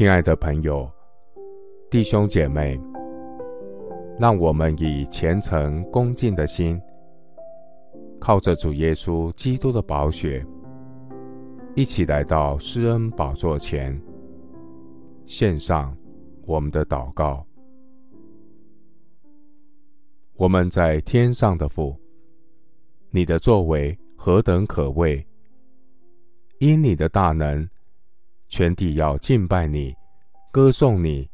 亲爱的朋友、弟兄姐妹，让我们以虔诚恭敬的心，靠着主耶稣基督的宝血，一起来到施恩宝座前，献上我们的祷告。我们在天上的父，你的作为何等可畏！因你的大能，全体要敬拜你，歌颂你，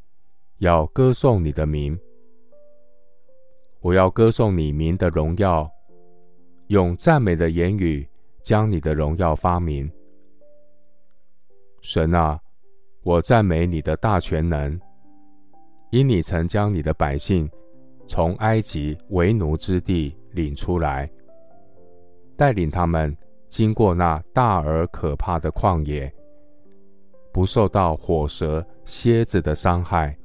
要歌颂你的名。我要歌颂你名的荣耀，用赞美的言语将你的荣耀发明。神啊，我赞美你的大全能，因你曾将你的百姓从埃及为奴之地领出来，带领他们。经过那大而可怕的旷野，不受到火蛇、蝎子的伤害，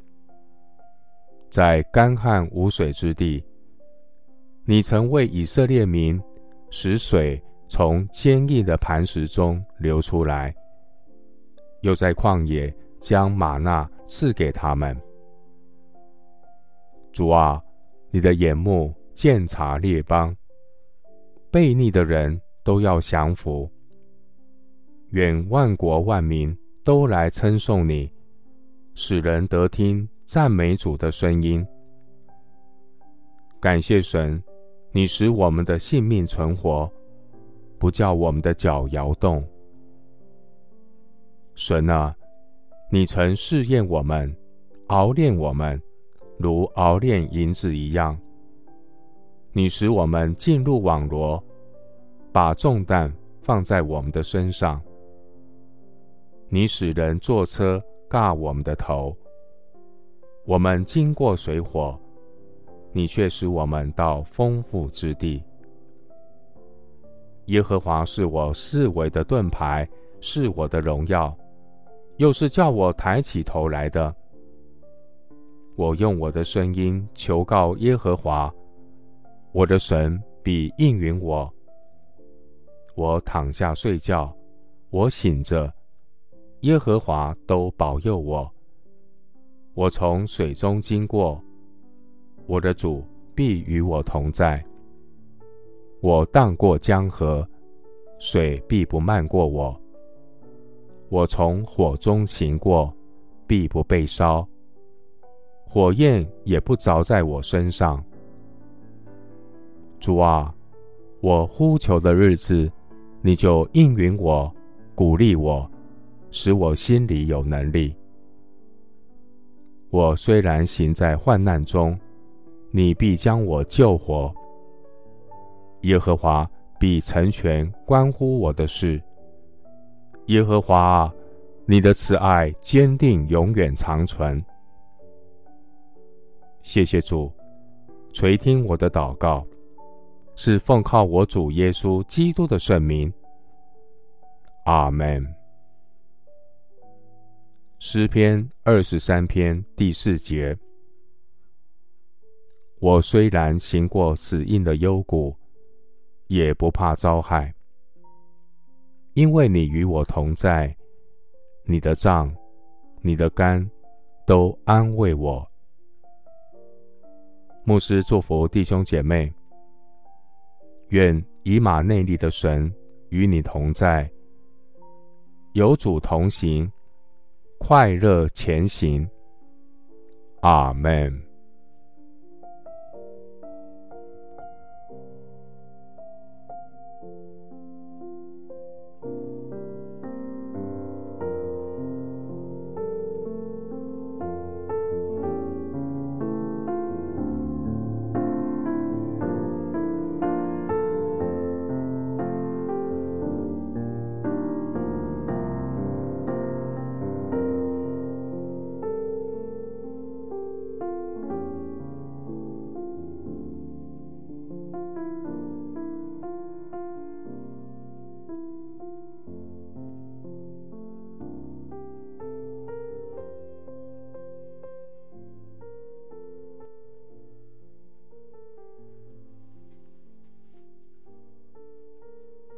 在干旱无水之地，你曾为以色列民使水从坚硬的磐石中流出来，又在旷野将吗哪赐给他们。主啊，你的眼目鉴察列邦，悖逆的人。都要降服，愿万国万民都来称颂你，使人得听赞美主的声音。感谢神，你使我们的性命存活，不叫我们的脚摇动。神啊，你曾试验我们，熬炼我们，如熬炼银子一样。你使我们进入网罗。把重担放在我们的身上，你使人坐车轧我们的头。我们经过水火，你却使我们到丰富之地。耶和华是我四围的盾牌，是我的荣耀，又是叫我抬起头来的。我用我的声音求告耶和华，我的神必应允我。我躺下睡觉，我醒着，耶和华都保佑我。我从水中经过，我的主必与我同在。我荡过江河，水必不漫过我。我从火中行过，必不被烧，火焰也不着在我身上。主啊，我呼求的日子。你就应允我，鼓励我，使我心里有能力。我虽然行在患难中，你必将我救活。耶和华必成全关乎我的事。耶和华啊，你的慈爱坚定，永远长存。谢谢主，垂听我的祷告。是奉靠我主耶稣基督的圣名。阿门。诗篇二十三篇第四节：我虽然行过死荫的幽谷，也不怕遭害，因为你与我同在，你的杖、你的竿都安慰我。牧师祝福弟兄姐妹。愿以马内利的神与你同在，有主同行，快乐前行。阿门。